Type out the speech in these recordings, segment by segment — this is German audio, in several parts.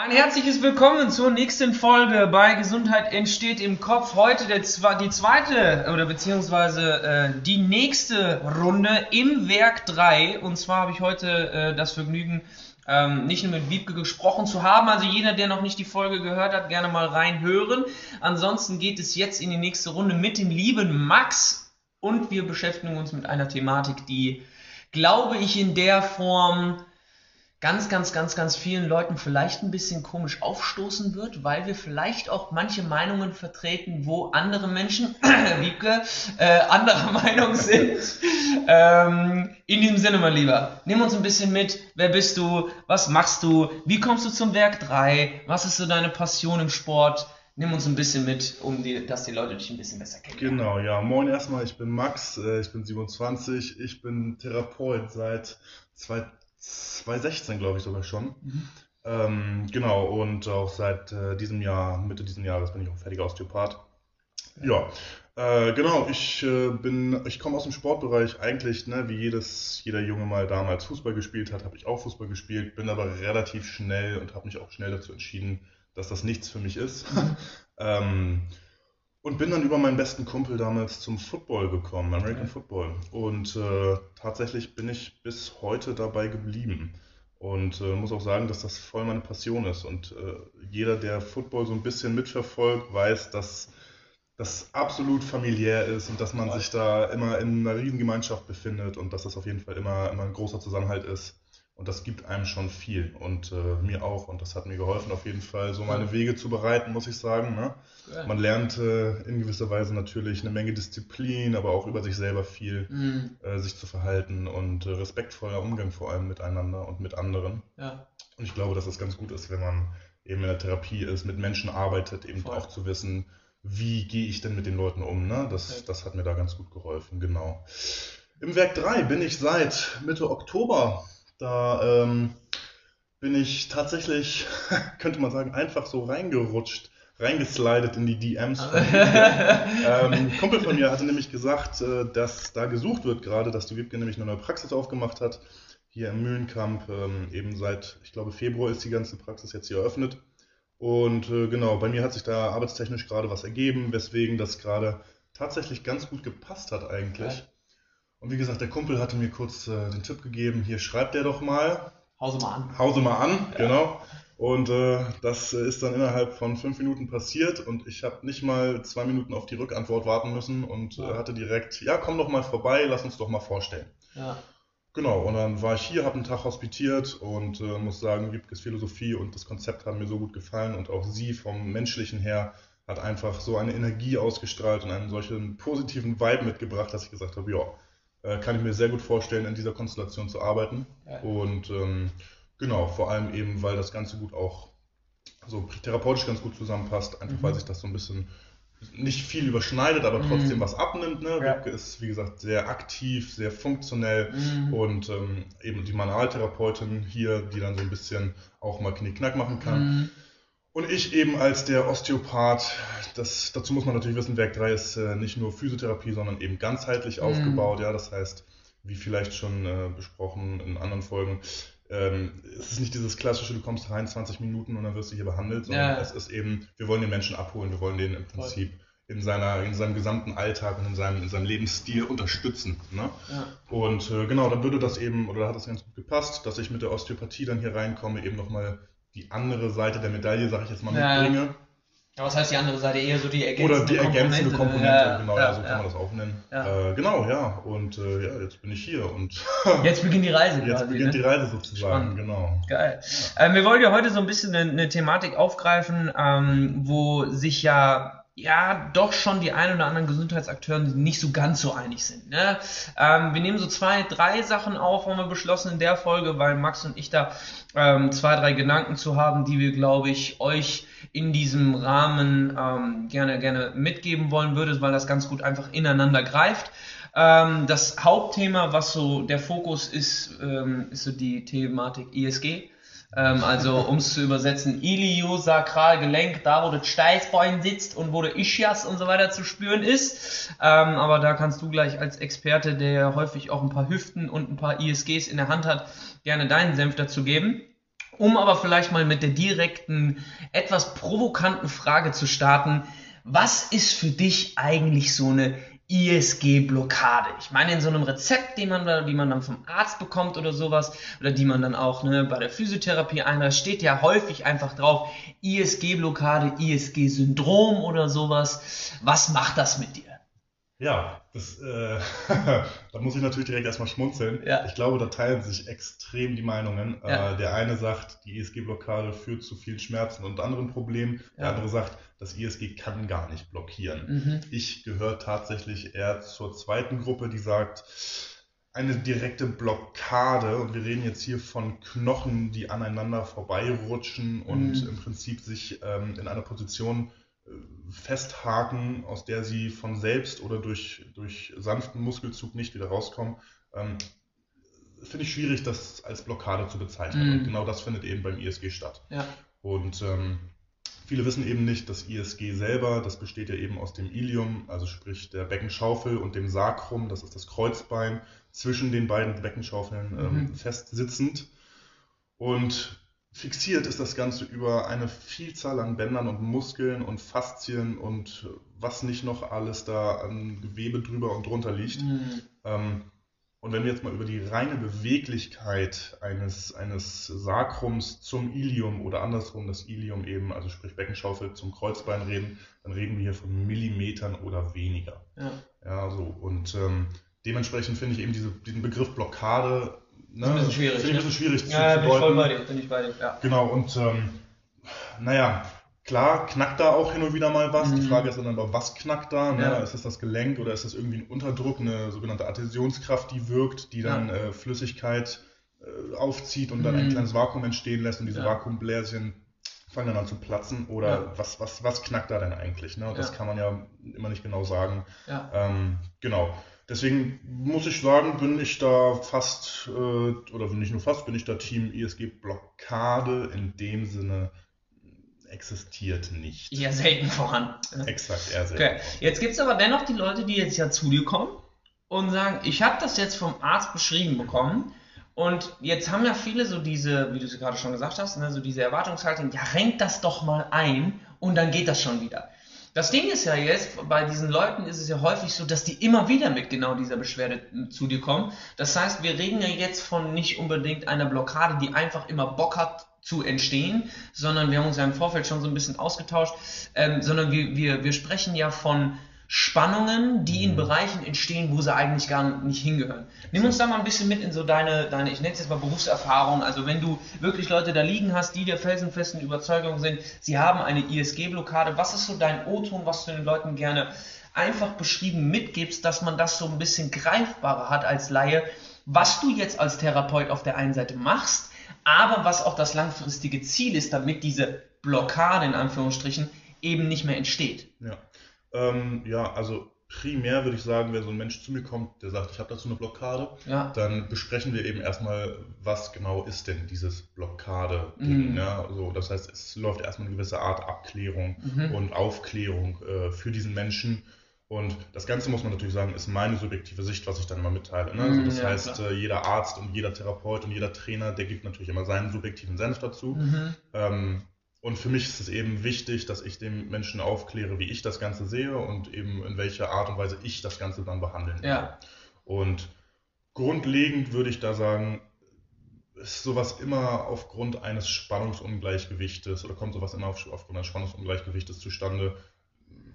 Ein herzliches Willkommen zur nächsten Folge bei Gesundheit entsteht im Kopf. Heute der, die zweite oder beziehungsweise äh, die nächste Runde im Werk 3. Und zwar habe ich heute äh, das Vergnügen, ähm, nicht nur mit Wiebke gesprochen zu haben. Also jeder, der noch nicht die Folge gehört hat, gerne mal reinhören. Ansonsten geht es jetzt in die nächste Runde mit dem lieben Max. Und wir beschäftigen uns mit einer Thematik, die, glaube ich, in der Form ganz, ganz, ganz, ganz vielen Leuten vielleicht ein bisschen komisch aufstoßen wird, weil wir vielleicht auch manche Meinungen vertreten, wo andere Menschen, Wiebke, äh, anderer Meinung sind. ähm, in diesem Sinne, mein Lieber, nimm uns ein bisschen mit. Wer bist du? Was machst du? Wie kommst du zum Werk 3? Was ist so deine Passion im Sport? Nimm uns ein bisschen mit, um die, dass die Leute dich ein bisschen besser kennen. Genau, ja. Moin erstmal, ich bin Max, äh, ich bin 27, ich bin Therapeut seit 2000 2016, glaube ich sogar schon. Mhm. Ähm, genau, und auch seit äh, diesem Jahr, Mitte dieses Jahres, bin ich auch fertiger Osteopath. Ja, äh, genau, ich äh, bin, ich komme aus dem Sportbereich eigentlich, ne, wie jedes, jeder Junge mal damals Fußball gespielt hat, habe ich auch Fußball gespielt, bin aber relativ schnell und habe mich auch schnell dazu entschieden, dass das nichts für mich ist. Mhm. ähm, und bin dann über meinen besten Kumpel damals zum Football gekommen, American okay. Football. Und äh, tatsächlich bin ich bis heute dabei geblieben. Und äh, muss auch sagen, dass das voll meine Passion ist. Und äh, jeder, der Football so ein bisschen mitverfolgt, weiß, dass das absolut familiär ist und dass man sich da immer in einer Riesengemeinschaft befindet und dass das auf jeden Fall immer, immer ein großer Zusammenhalt ist. Und das gibt einem schon viel und äh, mir auch. Und das hat mir geholfen, auf jeden Fall so meine Wege zu bereiten, muss ich sagen. Ne? Ja. Man lernt äh, in gewisser Weise natürlich eine Menge Disziplin, aber auch über sich selber viel, mhm. äh, sich zu verhalten und äh, respektvoller Umgang vor allem miteinander und mit anderen. Ja. Und ich glaube, dass das ganz gut ist, wenn man eben in der Therapie ist, mit Menschen arbeitet, eben Voll. auch zu wissen, wie gehe ich denn mit den Leuten um. Ne? Das, das hat mir da ganz gut geholfen, genau. Im Werk 3 bin ich seit Mitte Oktober da ähm, bin ich tatsächlich, könnte man sagen, einfach so reingerutscht, reingeslidet in die DMs. Von ähm, Kumpel von mir hatte nämlich gesagt, äh, dass da gesucht wird gerade, dass die Wiebke nämlich eine neue Praxis aufgemacht hat. Hier im Mühlenkamp, ähm, eben seit, ich glaube, Februar ist die ganze Praxis jetzt hier eröffnet. Und äh, genau, bei mir hat sich da arbeitstechnisch gerade was ergeben, weswegen das gerade tatsächlich ganz gut gepasst hat eigentlich. Ja. Und wie gesagt, der Kumpel hatte mir kurz äh, den Tipp gegeben, hier schreibt der doch mal. Hause mal an. Hause mal an, ja. genau. Und äh, das ist dann innerhalb von fünf Minuten passiert und ich habe nicht mal zwei Minuten auf die Rückantwort warten müssen und ja. äh, hatte direkt, ja, komm doch mal vorbei, lass uns doch mal vorstellen. Ja. Genau, und dann war ich hier, habe einen Tag hospitiert und äh, muss sagen, Wiebkes Philosophie und das Konzept haben mir so gut gefallen und auch sie vom Menschlichen her hat einfach so eine Energie ausgestrahlt und einen solchen positiven Vibe mitgebracht, dass ich gesagt habe, ja, äh, kann ich mir sehr gut vorstellen, in dieser Konstellation zu arbeiten. Ja. Und ähm, genau, vor allem eben, weil das Ganze gut auch so therapeutisch ganz gut zusammenpasst, einfach mhm. weil sich das so ein bisschen nicht viel überschneidet, aber trotzdem mhm. was abnimmt. Ne? Ja. ist, wie gesagt, sehr aktiv, sehr funktionell mhm. und ähm, eben die Manualtherapeutin hier, die dann so ein bisschen auch mal Knickknack machen kann. Und ich eben als der Osteopath, das, dazu muss man natürlich wissen, Werk 3 ist äh, nicht nur Physiotherapie, sondern eben ganzheitlich mhm. aufgebaut. Ja, das heißt, wie vielleicht schon äh, besprochen in anderen Folgen, ähm, es ist nicht dieses klassische, du kommst rein 20 Minuten und dann wirst du hier behandelt, sondern ja. es ist eben, wir wollen den Menschen abholen, wir wollen den im Prinzip in, seiner, in seinem gesamten Alltag und in seinem, in seinem Lebensstil unterstützen. Ne? Ja. Und äh, genau, dann würde das eben, oder da hat das ganz gut gepasst, dass ich mit der Osteopathie dann hier reinkomme, eben nochmal die andere Seite der Medaille, sag ich jetzt mal, ja. mitbringe. Ja, was heißt die andere Seite? Eher so die ergänzende Oder die ergänzende Komponente, ja, genau, ja, so kann man das auch nennen. Äh, genau, ja. Und äh, ja, jetzt bin ich hier und jetzt beginnt die Reise. Jetzt quasi, beginnt ne? die Reise sozusagen, Spannend. genau. Geil. Ähm, wir wollen ja heute so ein bisschen eine, eine Thematik aufgreifen, ähm, wo sich ja ja doch schon die ein oder anderen Gesundheitsakteure nicht so ganz so einig sind. Ne? Ähm, wir nehmen so zwei, drei Sachen auf, haben wir beschlossen in der Folge, weil Max und ich da ähm, zwei, drei Gedanken zu haben, die wir, glaube ich, euch in diesem Rahmen ähm, gerne, gerne mitgeben wollen würde, weil das ganz gut einfach ineinander greift. Ähm, das Hauptthema, was so der Fokus ist, ähm, ist so die Thematik ISG. Ähm, also, um es zu übersetzen, Iliosakralgelenk, da wo das Steißbein sitzt und wo der Ischias und so weiter zu spüren ist. Ähm, aber da kannst du gleich als Experte, der ja häufig auch ein paar Hüften und ein paar ISGs in der Hand hat, gerne deinen Senf dazu geben. Um aber vielleicht mal mit der direkten, etwas provokanten Frage zu starten, was ist für dich eigentlich so eine ISG-Blockade. Ich meine, in so einem Rezept, den man die man dann vom Arzt bekommt oder sowas, oder die man dann auch ne, bei der Physiotherapie einreicht, steht ja häufig einfach drauf, ISG-Blockade, ISG-Syndrom oder sowas. Was macht das mit dir? Ja, das, äh, da muss ich natürlich direkt erstmal schmunzeln. Ja. Ich glaube, da teilen sich extrem die Meinungen. Ja. Äh, der eine sagt, die ISG-Blockade führt zu vielen Schmerzen und anderen Problemen. Der ja. andere sagt, das ISG kann gar nicht blockieren. Mhm. Ich gehöre tatsächlich eher zur zweiten Gruppe, die sagt, eine direkte Blockade, und wir reden jetzt hier von Knochen, die aneinander vorbeirutschen und mhm. im Prinzip sich ähm, in einer Position festhaken, aus der sie von selbst oder durch, durch sanften Muskelzug nicht wieder rauskommen, ähm, finde ich schwierig, das als Blockade zu bezeichnen. Mhm. Und genau das findet eben beim ISG statt. Ja. Und ähm, viele wissen eben nicht, dass ISG selber, das besteht ja eben aus dem Ilium, also sprich der Beckenschaufel und dem Sacrum, das ist das Kreuzbein, zwischen den beiden Beckenschaufeln ähm, mhm. festsitzend. Und Fixiert ist das Ganze über eine Vielzahl an Bändern und Muskeln und Faszien und was nicht noch alles da an Gewebe drüber und drunter liegt. Mhm. Ähm, und wenn wir jetzt mal über die reine Beweglichkeit eines, eines Sakrums zum Ilium oder andersrum das Ilium eben, also sprich Beckenschaufel zum Kreuzbein reden, dann reden wir hier von Millimetern oder weniger. Ja, ja so. Und ähm, dementsprechend finde ich eben diese, diesen Begriff Blockade Ne? Ein bisschen schwierig. Finde ich ein bisschen schwierig zu, ja, zu bin ich voll bei dir, bin ich bei dir, ja. Genau, und ähm, naja, klar, knackt da auch hin und wieder mal was. Mhm. Die Frage ist dann aber, was knackt da? Ne? Ja. Ist das das Gelenk oder ist das irgendwie ein Unterdruck, eine sogenannte Adhäsionskraft, die wirkt, die dann ja. äh, Flüssigkeit äh, aufzieht und mhm. dann ein mhm. kleines Vakuum entstehen lässt und diese ja. Vakuumbläschen fangen dann an zu platzen oder was, was, was knackt da denn eigentlich? Ne? Das kann man ja immer nicht genau sagen. Ähm, genau. Deswegen muss ich sagen, bin ich da fast, äh, oder nicht nur fast, bin ich da Team ISG-Blockade in dem Sinne existiert nicht. Eher selten vorhanden. Exakt, eher selten. Okay. Jetzt gibt es aber dennoch die Leute, die jetzt ja zu dir kommen und sagen, ich habe das jetzt vom Arzt beschrieben bekommen und jetzt haben ja viele so diese, wie du es gerade schon gesagt hast, ne, so diese Erwartungshaltung, ja, renkt das doch mal ein und dann geht das schon wieder. Das Ding ist ja jetzt, bei diesen Leuten ist es ja häufig so, dass die immer wieder mit genau dieser Beschwerde zu dir kommen. Das heißt, wir reden ja jetzt von nicht unbedingt einer Blockade, die einfach immer Bock hat zu entstehen, sondern wir haben uns ja im Vorfeld schon so ein bisschen ausgetauscht, ähm, sondern wir, wir, wir sprechen ja von Spannungen, die in mhm. Bereichen entstehen, wo sie eigentlich gar nicht hingehören. Nimm uns da mal ein bisschen mit in so deine, deine ich nenne es jetzt mal Berufserfahrung. Also wenn du wirklich Leute da liegen hast, die der felsenfesten Überzeugung sind, sie haben eine ISG-Blockade, was ist so dein O-Ton, was du den Leuten gerne einfach beschrieben mitgibst, dass man das so ein bisschen greifbarer hat als Laie, was du jetzt als Therapeut auf der einen Seite machst, aber was auch das langfristige Ziel ist, damit diese Blockade in Anführungsstrichen eben nicht mehr entsteht. Ja. Ähm, ja, also primär würde ich sagen, wenn so ein Mensch zu mir kommt, der sagt, ich habe dazu eine Blockade, ja. dann besprechen wir eben erstmal, was genau ist denn dieses Blockade-Ding. Mhm. Ja? So, das heißt, es läuft erstmal eine gewisse Art Abklärung mhm. und Aufklärung äh, für diesen Menschen. Und das Ganze muss man natürlich sagen, ist meine subjektive Sicht, was ich dann immer mitteile. Ne? Also mhm, das ja, heißt, äh, jeder Arzt und jeder Therapeut und jeder Trainer, der gibt natürlich immer seinen subjektiven Senf dazu. Mhm. Ähm, und für mich ist es eben wichtig, dass ich dem Menschen aufkläre, wie ich das Ganze sehe und eben in welcher Art und Weise ich das Ganze dann behandeln will. Ja. Und grundlegend würde ich da sagen, ist sowas immer aufgrund eines Spannungsungleichgewichtes oder kommt sowas immer auf, aufgrund eines Spannungsungleichgewichtes zustande.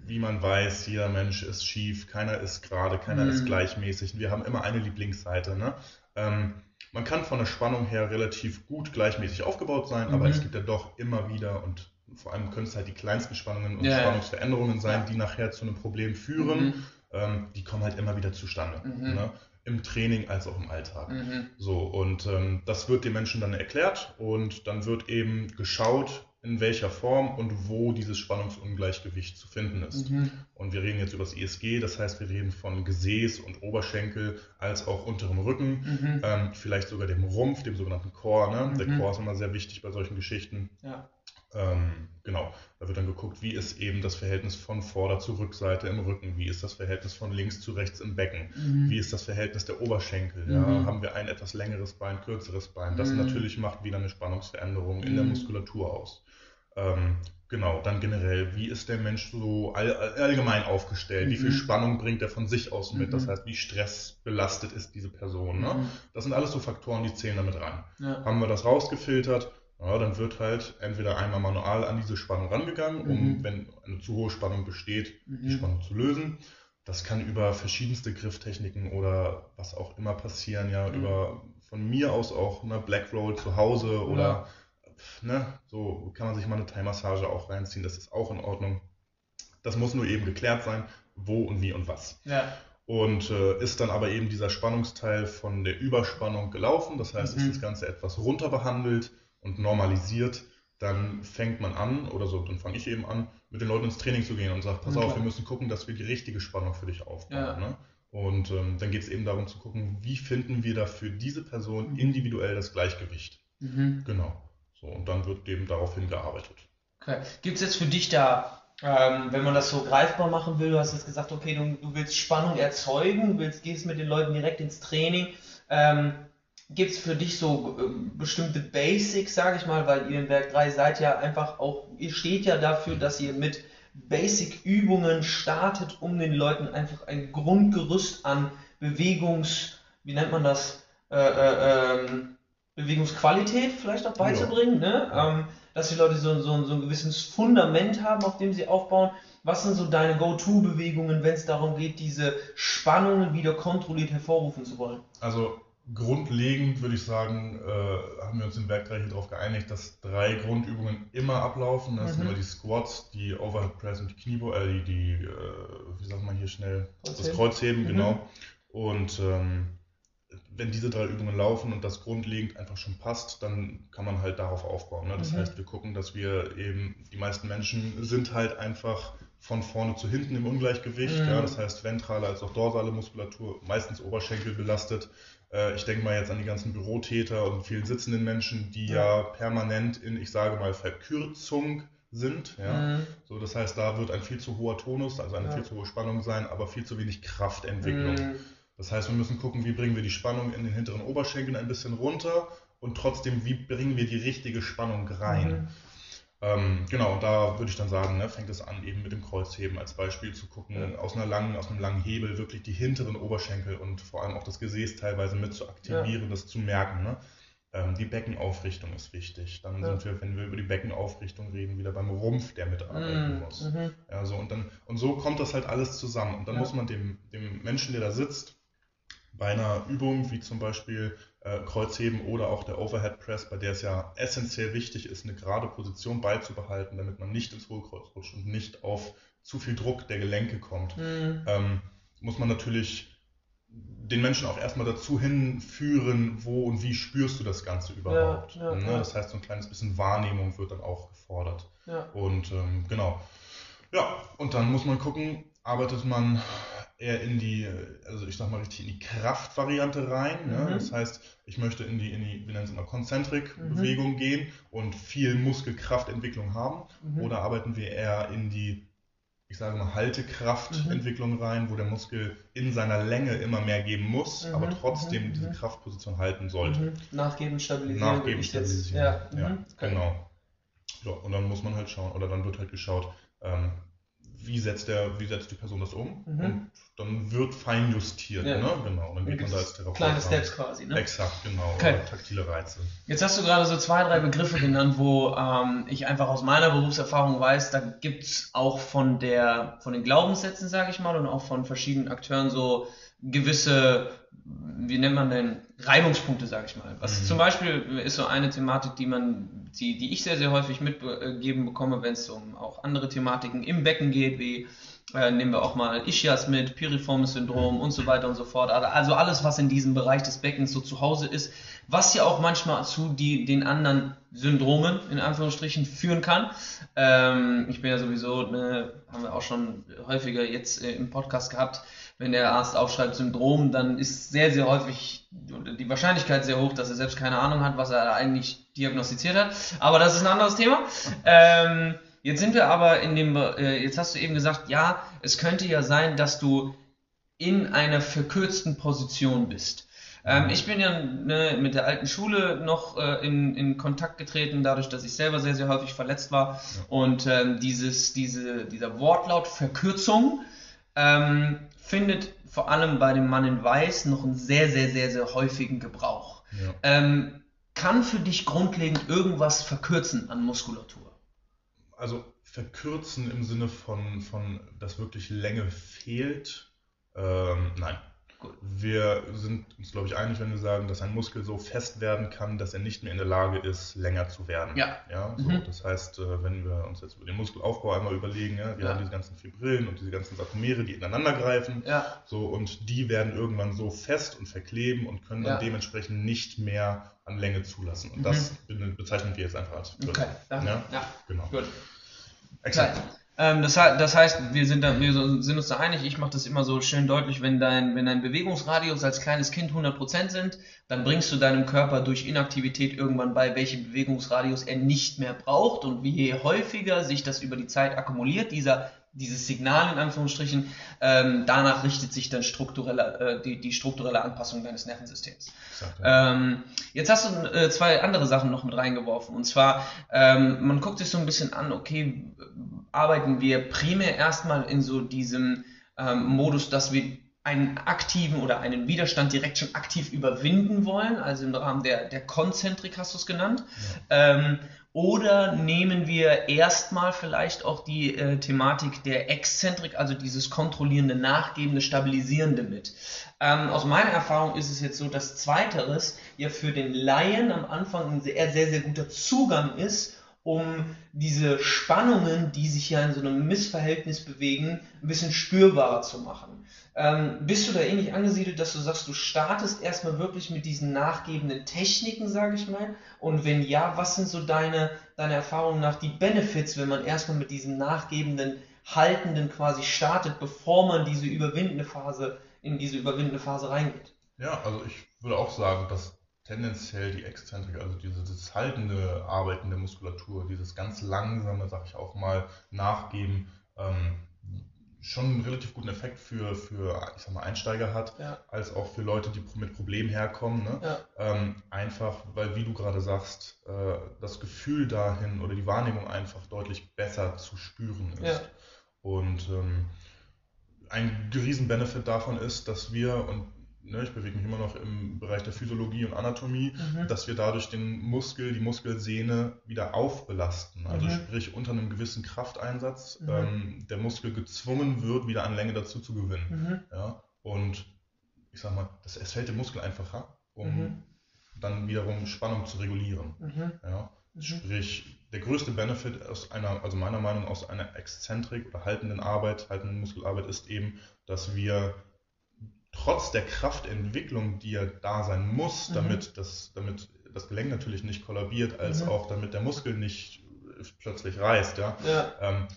Wie man weiß, jeder Mensch ist schief, keiner ist gerade, keiner mhm. ist gleichmäßig. Wir haben immer eine Lieblingsseite. Ne? Ähm, man kann von der Spannung her relativ gut gleichmäßig aufgebaut sein, mhm. aber es gibt ja doch immer wieder und vor allem können es halt die kleinsten Spannungen und ja, Spannungsveränderungen sein, die nachher zu einem Problem führen. Mhm. Ähm, die kommen halt immer wieder zustande. Mhm. Ne? Im Training als auch im Alltag. Mhm. So, und ähm, das wird den Menschen dann erklärt und dann wird eben geschaut, in welcher Form und wo dieses Spannungsungleichgewicht zu finden ist. Mhm. Und wir reden jetzt über das ISG, das heißt, wir reden von Gesäß und Oberschenkel als auch unterem Rücken, mhm. ähm, vielleicht sogar dem Rumpf, dem sogenannten Core. Ne? Mhm. Der Core ist immer sehr wichtig bei solchen Geschichten. Ja. Ähm, genau, da wird dann geguckt, wie ist eben das Verhältnis von Vorder- zu Rückseite im Rücken, wie ist das Verhältnis von links zu rechts im Becken, mhm. wie ist das Verhältnis der Oberschenkel, ja? Mhm. haben wir ein etwas längeres Bein, kürzeres Bein. Das mhm. natürlich macht wieder eine Spannungsveränderung in der mhm. Muskulatur aus. Ähm, genau, dann generell, wie ist der Mensch so all, allgemein aufgestellt? Wie viel mhm. Spannung bringt er von sich aus mit? Das heißt, wie stressbelastet ist diese Person? Ne? Das sind alles so Faktoren, die zählen damit rein. Ja. Haben wir das rausgefiltert? Ja, dann wird halt entweder einmal manual an diese Spannung rangegangen, um, mhm. wenn eine zu hohe Spannung besteht, mhm. die Spannung zu lösen. Das kann über verschiedenste Grifftechniken oder was auch immer passieren, ja, mhm. über von mir aus auch eine Black Roll zu Hause oder ne, so kann man sich mal eine Thai-Massage auch reinziehen, das ist auch in Ordnung. Das muss nur eben geklärt sein, wo und wie und was. Ja. Und äh, ist dann aber eben dieser Spannungsteil von der Überspannung gelaufen, das heißt, mhm. ist das Ganze etwas runter behandelt und normalisiert, dann fängt man an, oder so, dann fange ich eben an, mit den Leuten ins Training zu gehen und sage, pass ja, auf, wir müssen gucken, dass wir die richtige Spannung für dich aufbauen. Ja. Ne? Und ähm, dann geht es eben darum zu gucken, wie finden wir da für diese Person mhm. individuell das Gleichgewicht. Mhm. Genau. So, und dann wird eben daraufhin gearbeitet. Okay. Gibt es jetzt für dich da, ähm, wenn man das so greifbar machen will, du hast jetzt gesagt, okay, du, du willst Spannung erzeugen, willst, gehst mit den Leuten direkt ins Training. Ähm, Gibt es für dich so äh, bestimmte Basics, sage ich mal, weil ihr in Werk 3 seid ja einfach auch, ihr steht ja dafür, dass ihr mit Basic-Übungen startet, um den Leuten einfach ein Grundgerüst an Bewegungs, wie nennt man das, äh, äh, ähm, Bewegungsqualität vielleicht auch beizubringen, ja. ne? Ähm, dass die Leute so, so, so ein gewisses Fundament haben, auf dem sie aufbauen. Was sind so deine Go-To-Bewegungen, wenn es darum geht, diese Spannungen wieder kontrolliert hervorrufen zu wollen? Also grundlegend würde ich sagen, äh, haben wir uns im Werk 3 hier darauf geeinigt, dass drei Grundübungen immer ablaufen. Das mhm. sind immer die Squats, die Overhead Press und die Kniebeuge, äh, die, die äh, wie sagt man hier schnell, Kreuzheben. das Kreuzheben, mhm. genau. Und ähm, wenn diese drei Übungen laufen und das grundlegend einfach schon passt, dann kann man halt darauf aufbauen. Ne? Das mhm. heißt, wir gucken, dass wir eben, die meisten Menschen sind halt einfach von vorne zu hinten im Ungleichgewicht. Mhm. Ja? Das heißt, ventrale als auch dorsale Muskulatur, meistens Oberschenkel belastet. Äh, ich denke mal jetzt an die ganzen Bürotäter und vielen sitzenden Menschen, die ja, ja permanent in, ich sage mal, Verkürzung sind. Ja? Mhm. So, das heißt, da wird ein viel zu hoher Tonus, also eine ja. viel zu hohe Spannung sein, aber viel zu wenig Kraftentwicklung. Mhm. Das heißt, wir müssen gucken, wie bringen wir die Spannung in den hinteren Oberschenkeln ein bisschen runter und trotzdem, wie bringen wir die richtige Spannung rein. Mhm. Ähm, genau, und da würde ich dann sagen, ne, fängt es an, eben mit dem Kreuzheben als Beispiel zu gucken, ja. aus, einer langen, aus einem langen Hebel wirklich die hinteren Oberschenkel und vor allem auch das Gesäß teilweise mit zu aktivieren, ja. das zu merken. Ne? Ähm, die Beckenaufrichtung ist wichtig. Dann ja. sind wir, wenn wir über die Beckenaufrichtung reden, wieder beim Rumpf, der mitarbeiten mhm. muss. Mhm. Ja, so, und, dann, und so kommt das halt alles zusammen. Und dann muss man dem, dem Menschen, der da sitzt, bei einer Übung wie zum Beispiel äh, Kreuzheben oder auch der Overhead Press, bei der es ja essentiell wichtig ist, eine gerade Position beizubehalten, damit man nicht ins Hohlkreuz rutscht und nicht auf zu viel Druck der Gelenke kommt, mhm. ähm, muss man natürlich den Menschen auch erstmal dazu hinführen, wo und wie spürst du das Ganze überhaupt. Ja, ja, ne? Das heißt, so ein kleines bisschen Wahrnehmung wird dann auch gefordert. Und ähm, genau. Ja, und dann muss man gucken, arbeitet man eher in die, also ich sag mal richtig in die Kraftvariante rein. Ne? Mhm. Das heißt, ich möchte in die, in die, wir nennen es immer Konzentrik-Bewegung mhm. gehen und viel Muskelkraftentwicklung haben. Mhm. Oder arbeiten wir eher in die, ich sage mal, Haltekraftentwicklung mhm. rein, wo der Muskel in seiner Länge immer mehr geben muss, mhm. aber trotzdem diese mhm. Kraftposition halten sollte. Nachgeben, stabilisieren. Nachgeben, stabilisieren. Ja, ja genau. Ja, und dann muss man halt schauen, oder dann wird halt geschaut, ähm, wie setzt der, wie setzt die Person das um? Mhm. Und dann wird fein justiert, ja. ne? Genau. Und dann geht man da als Therapeut. Kleine Steps quasi, ne? Exakt, genau. Okay. taktile Reize. Jetzt hast du gerade so zwei, drei Begriffe genannt, wo ähm, ich einfach aus meiner Berufserfahrung weiß, da gibt es auch von der, von den Glaubenssätzen, sage ich mal, und auch von verschiedenen Akteuren so gewisse, wie nennt man denn, Reibungspunkte, sage ich mal. Was mhm. zum Beispiel ist so eine Thematik, die man, die, die ich sehr, sehr häufig mitgegeben bekomme, wenn es um auch andere Thematiken im Becken geht, wie äh, nehmen wir auch mal Ischias mit, Piriformis Syndrom und so weiter und so fort. Also alles, was in diesem Bereich des Beckens so zu Hause ist, was ja auch manchmal zu die, den anderen Syndromen in Anführungsstrichen führen kann. Ähm, ich bin ja sowieso, ne, haben wir auch schon häufiger jetzt äh, im Podcast gehabt, wenn der Arzt aufschreibt Syndrom, dann ist sehr, sehr häufig die Wahrscheinlichkeit sehr hoch, dass er selbst keine Ahnung hat, was er da eigentlich diagnostiziert hat. Aber das ist ein anderes Thema. Ähm, jetzt sind wir aber in dem, äh, jetzt hast du eben gesagt, ja, es könnte ja sein, dass du in einer verkürzten Position bist. Ähm, ich bin ja ne, mit der alten Schule noch äh, in, in Kontakt getreten, dadurch, dass ich selber sehr, sehr häufig verletzt war. Und ähm, dieses, diese, dieser Wortlaut Verkürzung ähm, findet vor allem bei dem Mann in Weiß noch einen sehr, sehr, sehr, sehr häufigen Gebrauch. Ja. Ähm, kann für dich grundlegend irgendwas verkürzen an Muskulatur? Also verkürzen im Sinne von, von dass wirklich Länge fehlt? Ähm, nein. Wir sind uns, glaube ich, einig, wenn wir sagen, dass ein Muskel so fest werden kann, dass er nicht mehr in der Lage ist, länger zu werden. Ja. ja so, mhm. Das heißt, äh, wenn wir uns jetzt über den Muskelaufbau einmal überlegen, ja, wir ja. haben diese ganzen Fibrillen und diese ganzen Sarkomere, die ineinander greifen. Ja. So, und die werden irgendwann so fest und verkleben und können dann dementsprechend nicht mehr an Länge zulassen. Und mhm. das bezeichnen wir jetzt einfach als Verkürzung. Okay. Ja? ja, genau. Gut. Exakt. Ähm, das, das, heißt, wir sind, da, wir sind uns da einig, ich mache das immer so schön deutlich, wenn dein, wenn dein Bewegungsradius als kleines Kind 100% sind, dann bringst du deinem Körper durch Inaktivität irgendwann bei, welchen Bewegungsradius er nicht mehr braucht. Und wie häufiger sich das über die Zeit akkumuliert, dieser dieses Signal in Anführungsstrichen, ähm, danach richtet sich dann strukturelle, äh, die, die strukturelle Anpassung deines Nervensystems. Ähm, jetzt hast du äh, zwei andere Sachen noch mit reingeworfen. Und zwar, ähm, man guckt sich so ein bisschen an, okay, arbeiten wir primär erstmal in so diesem ähm, Modus, dass wir einen aktiven oder einen Widerstand direkt schon aktiv überwinden wollen, also im Rahmen der, der Konzentrik hast du es genannt. Ja. Ähm, oder nehmen wir erstmal vielleicht auch die äh, Thematik der Exzentrik, also dieses kontrollierende, nachgebende, stabilisierende mit? Ähm, aus meiner Erfahrung ist es jetzt so, dass Zweiteres ja für den Laien am Anfang ein sehr, sehr, sehr guter Zugang ist, um diese Spannungen, die sich ja in so einem Missverhältnis bewegen, ein bisschen spürbarer zu machen. Ähm, bist du da ähnlich angesiedelt, dass du sagst, du startest erstmal wirklich mit diesen nachgebenden Techniken, sage ich mal? Und wenn ja, was sind so deine, deine Erfahrungen nach die Benefits, wenn man erstmal mit diesen nachgebenden, haltenden quasi startet, bevor man diese überwindende Phase, in diese überwindende Phase reingeht? Ja, also ich würde auch sagen, dass tendenziell die Exzentrik, also dieses haltende Arbeiten der Muskulatur, dieses ganz langsame, sag ich auch mal, Nachgeben, ähm, schon einen relativ guten Effekt für, für ich sag mal, Einsteiger hat, ja. als auch für Leute, die mit Problemen herkommen. Ne? Ja. Ähm, einfach, weil, wie du gerade sagst, äh, das Gefühl dahin oder die Wahrnehmung einfach deutlich besser zu spüren ist. Ja. Und ähm, ein riesen Benefit davon ist, dass wir, und ne, ich bewege mich immer noch im Bereich der Physiologie und Anatomie, mhm. dass wir dadurch den Muskel, die Muskelsehne wieder aufbelasten. Also mhm. sprich unter einem gewissen Krafteinsatz mhm. ähm, der Muskel gezwungen wird, wieder an Länge dazu zu gewinnen. Mhm. Ja? Und ich sag mal, das, es fällt dem Muskel einfacher, um mhm. dann wiederum Spannung zu regulieren. Mhm. Ja? Sprich, der größte Benefit aus einer, also meiner Meinung nach aus einer Exzentrik oder haltenden Arbeit, haltenden Muskelarbeit ist eben, dass wir trotz der Kraftentwicklung, die ja da sein muss, mhm. damit, das, damit das Gelenk natürlich nicht kollabiert, als mhm. auch damit der Muskel nicht plötzlich reißt, ja, ja. Ähm,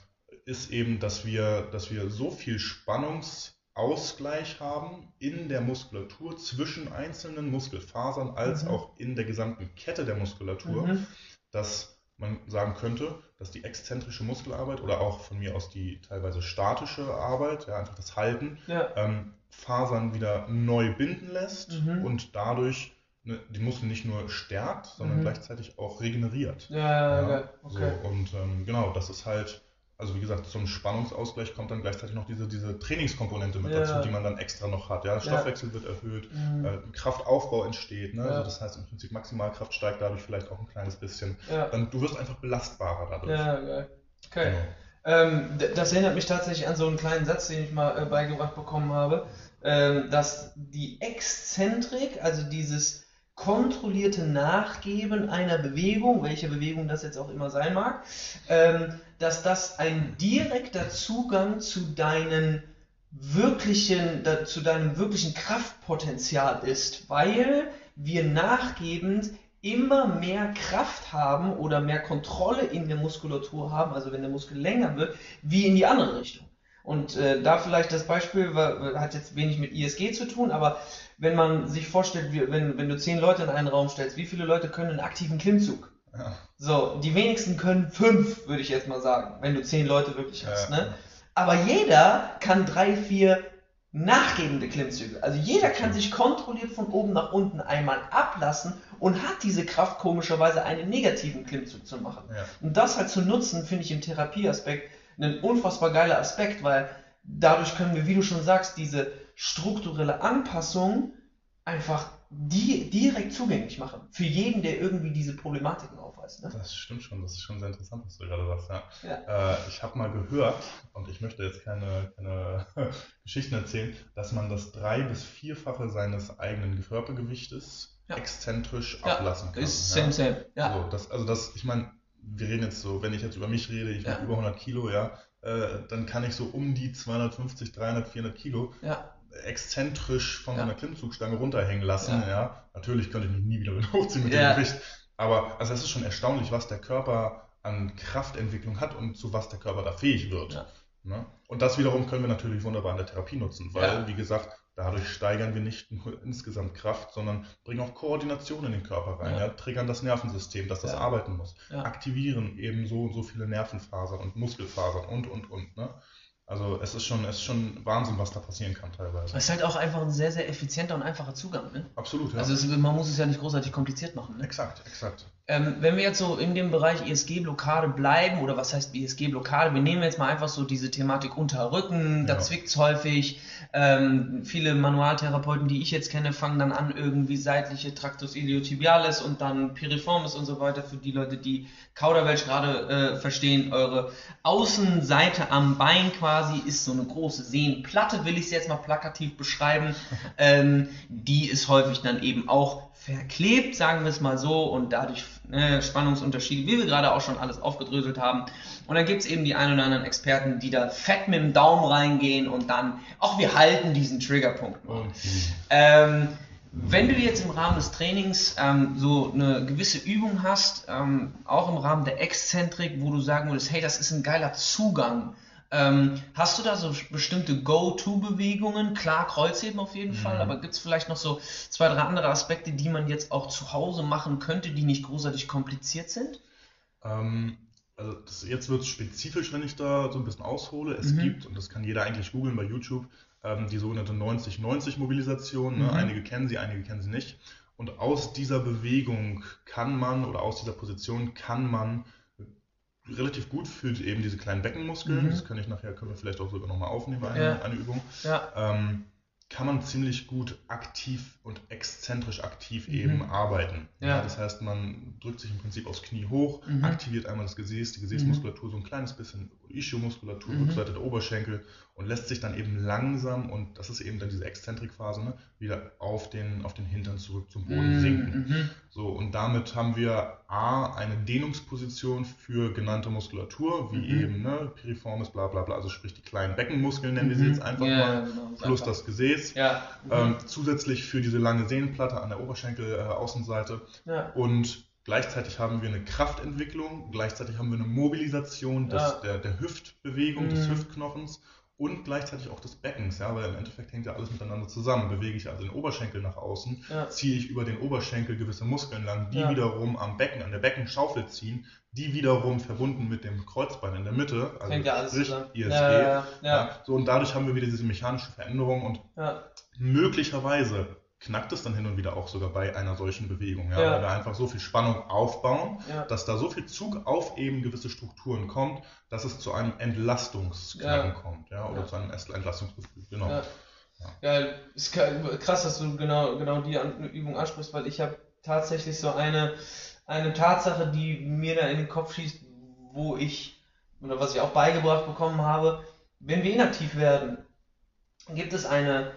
ist eben, dass wir, dass wir so viel Spannungsausgleich haben in der Muskulatur zwischen einzelnen Muskelfasern als mhm. auch in der gesamten Kette der Muskulatur, mhm. dass man sagen könnte, dass die exzentrische Muskelarbeit oder auch von mir aus die teilweise statische Arbeit, ja, einfach das Halten, ja. ähm, Fasern wieder neu binden lässt mhm. und dadurch ne, die Muskeln nicht nur stärkt, sondern mhm. gleichzeitig auch regeneriert. Ja, ja, ja. Okay. So, und ähm, genau, das ist halt also wie gesagt, zum Spannungsausgleich kommt dann gleichzeitig noch diese, diese Trainingskomponente mit ja. dazu, die man dann extra noch hat. Ja, Stoffwechsel ja. wird erhöht, mhm. äh, Kraftaufbau entsteht. Ne? Ja. Also das heißt im Prinzip Maximalkraft steigt dadurch vielleicht auch ein kleines bisschen. Dann, du wirst einfach belastbarer dadurch. Ja, geil. Okay. Genau. Ähm, das erinnert mich tatsächlich an so einen kleinen Satz, den ich mal äh, beigebracht bekommen habe, ähm, dass die Exzentrik, also dieses kontrollierte Nachgeben einer Bewegung, welche Bewegung das jetzt auch immer sein mag, ähm, dass das ein direkter Zugang zu deinen wirklichen, zu deinem wirklichen Kraftpotenzial ist, weil wir nachgebend immer mehr Kraft haben oder mehr Kontrolle in der Muskulatur haben, also wenn der Muskel länger wird, wie in die andere Richtung. Und äh, da vielleicht das Beispiel hat jetzt wenig mit ISG zu tun, aber wenn man sich vorstellt, wie, wenn, wenn du zehn Leute in einen Raum stellst, wie viele Leute können einen aktiven Klimmzug? Ja. So, die wenigsten können fünf, würde ich jetzt mal sagen, wenn du zehn Leute wirklich hast. Ja. Ne? Aber jeder kann drei, vier nachgebende Klimmzüge. Also jeder kann sich kontrolliert von oben nach unten einmal ablassen und hat diese Kraft komischerweise einen negativen Klimmzug zu machen. Ja. Und das halt zu nutzen, finde ich im Therapieaspekt ein unfassbar geiler Aspekt, weil dadurch können wir, wie du schon sagst, diese strukturelle Anpassung einfach die, direkt zugänglich machen. Für jeden, der irgendwie diese Problematiken aufweist. Ne? Das stimmt schon, das ist schon sehr interessant, was du gerade sagst. Ja. ja. Äh, ich habe mal gehört, und ich möchte jetzt keine, keine Geschichten erzählen, dass man das drei- bis vierfache seines eigenen Körpergewichtes ja. exzentrisch ja. ablassen kann. Ist same, same. Ja. So, das, also das, ich meine, wir reden jetzt so, wenn ich jetzt über mich rede, ich ja. über 100 Kilo, ja, äh, dann kann ich so um die 250, 300, 400 Kilo ja. exzentrisch von ja. einer Klimmzugstange runterhängen lassen, ja. Natürlich könnte ich mich nie wieder hochziehen mit dem Gewicht, aber also es ist schon erstaunlich, was der Körper an Kraftentwicklung hat und zu was der Körper da fähig wird. Ne? Und das wiederum können wir natürlich wunderbar in der Therapie nutzen, weil, wie gesagt, Dadurch steigern wir nicht nur insgesamt Kraft, sondern bringen auch Koordination in den Körper rein, ja. Ja, triggern das Nervensystem, dass das ja. arbeiten muss, aktivieren eben so und so viele Nervenfasern und Muskelfasern und, und, und. Ne? Also es ist schon, es ist schon Wahnsinn, was da passieren kann teilweise. Es ist halt auch einfach ein sehr, sehr effizienter und einfacher Zugang. Ne? Absolut, ja. Also es, man muss es ja nicht großartig kompliziert machen. Ne? Exakt, exakt. Ähm, wenn wir jetzt so in dem Bereich ESG-Blockade bleiben, oder was heißt ESG-Blockade, wir nehmen jetzt mal einfach so diese Thematik Unterrücken, da ja. zwickt es häufig. Ähm, viele Manualtherapeuten, die ich jetzt kenne, fangen dann an, irgendwie seitliche Tractus iliotibialis und dann Piriformis und so weiter. Für die Leute, die Kauderwelsch gerade äh, verstehen, eure Außenseite am Bein quasi ist so eine große Sehnenplatte, will ich es jetzt mal plakativ beschreiben. ähm, die ist häufig dann eben auch verklebt, sagen wir es mal so, und dadurch ne, Spannungsunterschiede, wie wir gerade auch schon alles aufgedröselt haben. Und dann gibt es eben die ein oder anderen Experten, die da fett mit dem Daumen reingehen und dann, auch wir halten diesen Triggerpunkt mal. Okay. Ähm, wenn du jetzt im Rahmen des Trainings ähm, so eine gewisse Übung hast, ähm, auch im Rahmen der Exzentrik, wo du sagen würdest, hey, das ist ein geiler Zugang ähm, hast du da so bestimmte Go-To-Bewegungen? Klar, Kreuzheben auf jeden mhm. Fall, aber gibt es vielleicht noch so zwei, drei andere Aspekte, die man jetzt auch zu Hause machen könnte, die nicht großartig kompliziert sind? Ähm, also das, jetzt wird es spezifisch, wenn ich da so ein bisschen aushole. Es mhm. gibt, und das kann jeder eigentlich googeln bei YouTube, ähm, die sogenannte 90-90-Mobilisation. Ne? Mhm. Einige kennen sie, einige kennen sie nicht. Und aus dieser Bewegung kann man oder aus dieser Position kann man relativ gut für eben diese kleinen Beckenmuskeln. Mhm. Das kann ich nachher, können wir vielleicht auch sogar nochmal aufnehmen, eine, ja. eine Übung. Ja. Ähm, kann man ziemlich gut aktiv und exzentrisch aktiv mhm. eben arbeiten. Ja. ja. das heißt, man drückt sich im Prinzip aufs Knie hoch, mhm. aktiviert einmal das Gesäß, die Gesäßmuskulatur, so ein kleines bisschen Ischiomuskulatur, mhm. Rückseite der Oberschenkel und lässt sich dann eben langsam, und das ist eben dann diese Exzentrikphase, ne, wieder auf den, auf den Hintern zurück zum Boden mhm. sinken. Mhm. So, und damit haben wir A, eine Dehnungsposition für genannte Muskulatur, wie mhm. eben ne, Piriformis, bla bla bla, also sprich die kleinen Beckenmuskeln nennen wir sie jetzt einfach ja, mal, genau, plus einfach. das Gesäß. Ja. Ähm, zusätzlich für diese lange Sehnenplatte an der Oberschenkel-Außenseite. Äh, ja. Und gleichzeitig haben wir eine Kraftentwicklung, gleichzeitig haben wir eine Mobilisation des, ja. der, der Hüftbewegung, mhm. des Hüftknochens und gleichzeitig auch des Beckens, ja, weil im Endeffekt hängt ja alles miteinander zusammen. Bewege ich also den Oberschenkel nach außen, ja. ziehe ich über den Oberschenkel gewisse Muskeln lang, die ja. wiederum am Becken, an der Beckenschaufel ziehen, die wiederum verbunden mit dem Kreuzbein in der Mitte, also hängt ja alles sprich zusammen. ISG. Ja, ja, so und dadurch haben wir wieder diese mechanische Veränderung und möglicherweise knackt es dann hin und wieder auch sogar bei einer solchen Bewegung, ja, ja. weil wir einfach so viel Spannung aufbauen, ja. dass da so viel Zug auf eben gewisse Strukturen kommt, dass es zu einem Entlastungsknacken kommt, ja, oder zu einem Entlastungsgefühl, genau. Ja. Ja. ist krass, dass du genau, genau die Übung ansprichst, weil ich habe tatsächlich so eine, eine Tatsache, die mir da in den Kopf schießt, wo ich, oder was ich auch beigebracht bekommen habe, wenn wir inaktiv werden, gibt es eine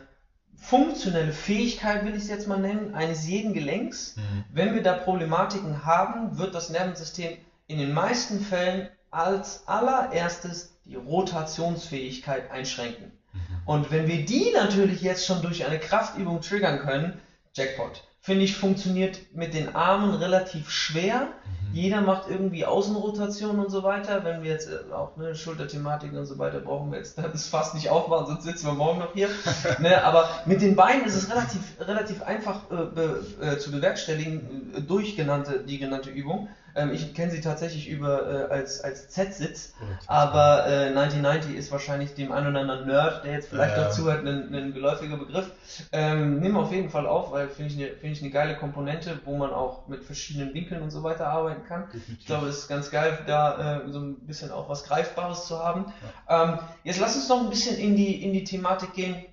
funktionelle Fähigkeit, will ich es jetzt mal nennen, eines jeden Gelenks. Mhm. Wenn wir da Problematiken haben, wird das Nervensystem in den meisten Fällen als allererstes die Rotationsfähigkeit einschränken. Mhm. Und wenn wir die natürlich jetzt schon durch eine Kraftübung triggern können, Jackpot. finde ich, funktioniert mit den Armen relativ schwer. Mhm. Jeder macht irgendwie Außenrotation und so weiter. Wenn wir jetzt äh, auch eine Schulterthematik und so weiter brauchen wir jetzt das fast nicht aufmachen, sonst sitzen wir morgen noch hier. ne, aber mit den Beinen ist es relativ, relativ einfach äh, be, äh, zu bewerkstelligen äh, durch genannte, die genannte Übung. Ähm, ich kenne sie tatsächlich über äh, als, als Z-Sitz, aber äh, 1990 ist wahrscheinlich dem einen oder anderen Nerd, der jetzt vielleicht ja, dazu hat, ein, ein geläufiger Begriff. Ähm, nimm auf jeden Fall auf, weil finde ich, eine, find ich eine geile Komponente, wo man auch mit verschiedenen Winkeln und so weiter arbeiten kann. Ich glaube, es ist ganz geil, da äh, so ein bisschen auch was Greifbares zu haben. Ja. Ähm, jetzt lass uns noch ein bisschen in die, in die Thematik gehen.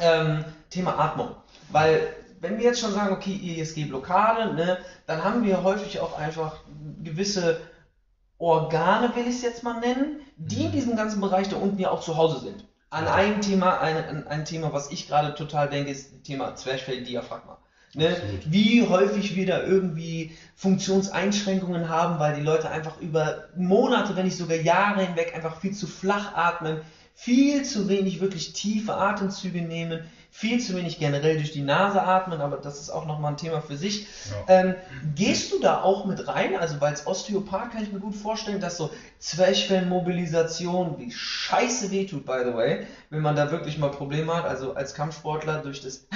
Ähm, Thema Atmung. Weil wenn wir jetzt schon sagen, okay, ISG-Blockade, ne, dann haben wir häufig auch einfach gewisse Organe, will ich es jetzt mal nennen, die in mhm. diesem ganzen Bereich da unten ja auch zu Hause sind. An einem Thema, ein, ein Thema, was ich gerade total denke, ist das Thema Zwerchfell-Diaphragma. Ne? Wie häufig wir da irgendwie Funktionseinschränkungen haben, weil die Leute einfach über Monate, wenn nicht sogar Jahre hinweg einfach viel zu flach atmen, viel zu wenig wirklich tiefe Atemzüge nehmen, viel zu wenig generell durch die Nase atmen, aber das ist auch nochmal ein Thema für sich. Ja. Ähm, gehst du da auch mit rein? Also, weil als Osteopath kann ich mir gut vorstellen, dass so Zwerchfellmobilisation wie scheiße wehtut, by the way, wenn man da wirklich mal Probleme hat. Also, als Kampfsportler durch das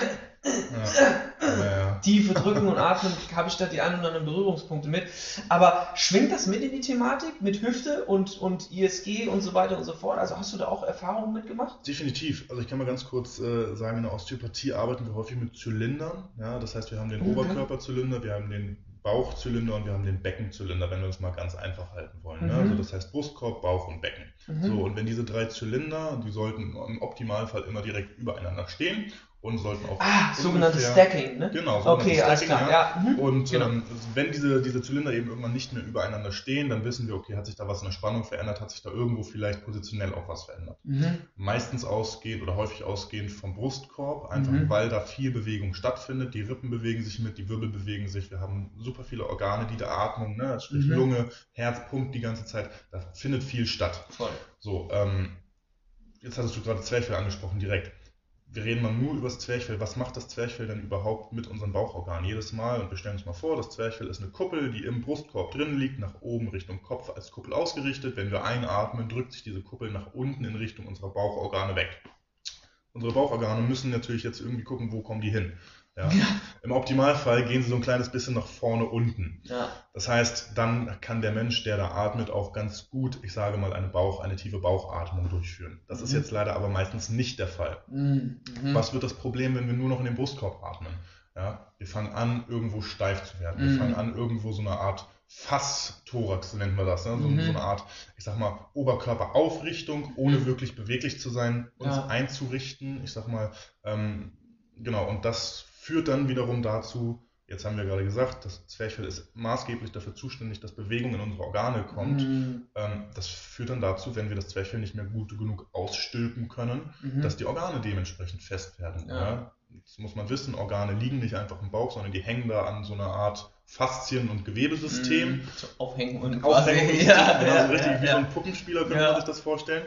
ja. Tiefe Drücken und Atmen habe ich da die ein oder anderen Berührungspunkte mit. Aber schwingt das mit in die Thematik mit Hüfte und, und ISG und so weiter und so fort? Also hast du da auch Erfahrungen mitgemacht? Definitiv. Also ich kann mal ganz kurz äh, sagen, der Osteopathie arbeiten wir häufig mit Zylindern. Ja, das heißt, wir haben den mhm. Oberkörperzylinder, wir haben den Bauchzylinder und wir haben den Beckenzylinder, wenn wir das mal ganz einfach halten wollen. Ne? Mhm. Also das heißt Brustkorb, Bauch und Becken. Mhm. So, und wenn diese drei Zylinder, die sollten im Optimalfall immer direkt übereinander stehen und sollten auch. Ah, sogenanntes Stacking, ne? Genau, okay, Stacking, klar, ja. ja. Mhm. Und genau. ähm, wenn diese, diese Zylinder eben irgendwann nicht mehr übereinander stehen, dann wissen wir, okay, hat sich da was in der Spannung verändert, hat sich da irgendwo vielleicht positionell auch was verändert. Mhm. Meistens ausgehend oder häufig ausgehend vom Brustkorb, einfach mhm. weil da viel Bewegung stattfindet. Die Rippen bewegen sich mit, die Wirbel bewegen sich. Wir haben super viele Organe, die der Atmung, ne, sprich mhm. Lunge, Herz pumpt die ganze Zeit. Da findet viel statt. Voll. So, ähm, jetzt hattest du gerade Zwerchfell angesprochen direkt wir reden mal nur über das Zwerchfell. Was macht das Zwerchfell denn überhaupt mit unseren Bauchorganen? Jedes Mal, und wir stellen uns mal vor, das Zwerchfell ist eine Kuppel, die im Brustkorb drin liegt, nach oben Richtung Kopf als Kuppel ausgerichtet. Wenn wir einatmen, drückt sich diese Kuppel nach unten in Richtung unserer Bauchorgane weg. Unsere Bauchorgane müssen natürlich jetzt irgendwie gucken, wo kommen die hin. Ja. ja. Im Optimalfall gehen sie so ein kleines bisschen nach vorne unten. Ja. Das heißt, dann kann der Mensch, der da atmet, auch ganz gut, ich sage mal, eine Bauch, eine tiefe Bauchatmung durchführen. Das mhm. ist jetzt leider aber meistens nicht der Fall. Mhm. Was wird das Problem, wenn wir nur noch in den Brustkorb atmen? Ja, wir fangen an, irgendwo steif zu werden. Wir mhm. fangen an, irgendwo so eine Art Fass-Thorax nennt man das, ne? so, mhm. so, eine Art, ich sag mal, Oberkörperaufrichtung, ohne wirklich beweglich zu sein, uns ja. einzurichten. Ich sag mal, ähm, genau, und das führt dann wiederum dazu, jetzt haben wir gerade gesagt, das Zwerchfell ist maßgeblich dafür zuständig, dass Bewegung in unsere Organe kommt. Mhm. Ähm, das führt dann dazu, wenn wir das Zwerchfell nicht mehr gut genug ausstülpen können, mhm. dass die Organe dementsprechend fest werden. Ja. Ja? Das muss man wissen, Organe liegen nicht einfach im Bauch, sondern die hängen da an so einer Art Faszien- und Gewebesystem. Mhm. Aufhängen und Aufhängen ja, genau, ja, so richtig wie so ein Puppenspieler könnte man sich das vorstellen.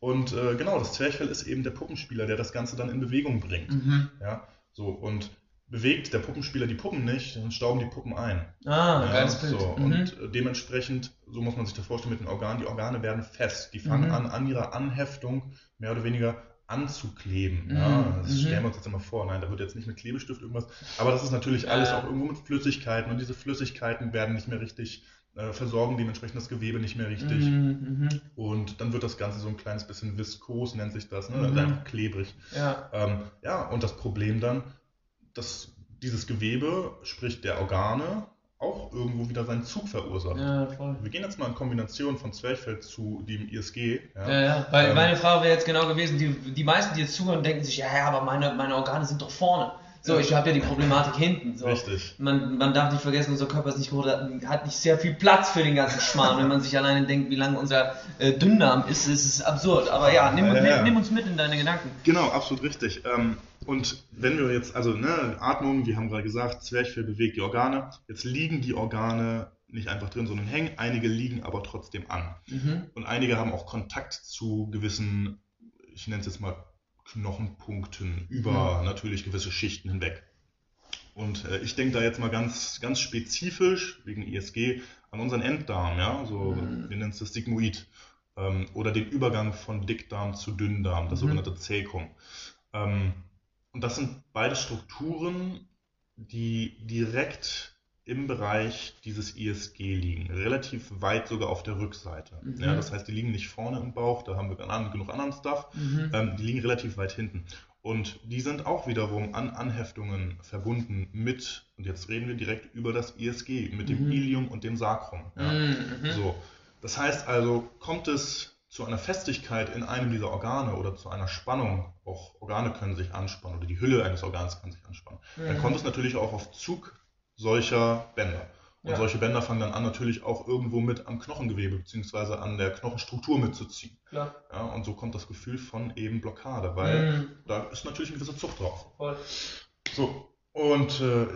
Und äh, genau, das Zwerchfell ist eben der Puppenspieler, der das Ganze dann in Bewegung bringt. Mhm. Ja, so und bewegt der Puppenspieler die Puppen nicht, dann stauben die Puppen ein. Ah, ja, geiles Bild. So. Mhm. Und äh, dementsprechend, so muss man sich das vorstellen mit den Organen, die Organe werden fest. Die fangen mhm. an, an ihrer Anheftung mehr oder weniger anzukleben. Mhm. Ja, das mhm. stellen wir uns jetzt immer vor. Nein, da wird jetzt nicht mit Klebestift irgendwas. Aber das ist natürlich alles auch irgendwo mit Flüssigkeiten und diese Flüssigkeiten werden nicht mehr richtig äh, versorgen dementsprechend das Gewebe nicht mehr richtig. Mhm, mh. Und dann wird das Ganze so ein kleines bisschen viskos, nennt sich das, ne? Mhm. Also einfach klebrig. Ja. Ähm, ja, und das Problem dann, dass dieses Gewebe, sprich der Organe, auch irgendwo wieder seinen Zug verursacht. Ja, voll. Wir gehen jetzt mal in Kombination von Zwerchfell zu dem ISG. Ja, ja, ja. weil ähm, meine Frage wäre jetzt genau gewesen, die, die meisten, die jetzt zuhören, denken sich, ja, ja, aber meine, meine Organe sind doch vorne. So, ich habe ja die Problematik hinten. So. Richtig. Man, man darf nicht vergessen, unser Körper ist nicht groß, hat nicht sehr viel Platz für den ganzen Schmarrn. Wenn man sich alleine denkt, wie lang unser äh, Dünndarm ist, ist es absurd. Aber ja, nimm, ja, ja. Nimm, uns mit in deine Gedanken. Genau, absolut richtig. Ähm, und wenn wir jetzt, also ne, Atmung, wir haben gerade gesagt, Zwerchfell bewegt die Organe. Jetzt liegen die Organe nicht einfach drin, sondern hängen. Einige liegen aber trotzdem an. Mhm. Und einige haben auch Kontakt zu gewissen, ich nenne es jetzt mal Knochenpunkten über mhm. natürlich gewisse Schichten hinweg. Und äh, ich denke da jetzt mal ganz, ganz spezifisch wegen ISG an unseren Enddarm, ja, so, mhm. wir nennen es das Sigmoid. Ähm, oder den Übergang von Dickdarm zu Dünndarm, das mhm. sogenannte Zäkum. Ähm, und das sind beide Strukturen, die direkt im Bereich dieses ISG liegen, relativ weit sogar auf der Rückseite. Mhm. Ja, das heißt, die liegen nicht vorne im Bauch, da haben wir genug anderen Stuff, mhm. ähm, die liegen relativ weit hinten. Und die sind auch wiederum an Anheftungen verbunden mit, und jetzt reden wir direkt über das ISG, mit dem mhm. Ilium und dem Sacrum. Ja. Mhm. So. Das heißt also, kommt es zu einer Festigkeit in einem dieser Organe oder zu einer Spannung, auch Organe können sich anspannen oder die Hülle eines Organs kann sich anspannen, mhm. dann kommt es natürlich auch auf Zug solcher Bänder. Und ja. solche Bänder fangen dann an, natürlich auch irgendwo mit am Knochengewebe bzw. an der Knochenstruktur mitzuziehen. Klar. Ja, und so kommt das Gefühl von eben Blockade, weil mhm. da ist natürlich eine gewisse Zucht drauf. Voll. So, und äh,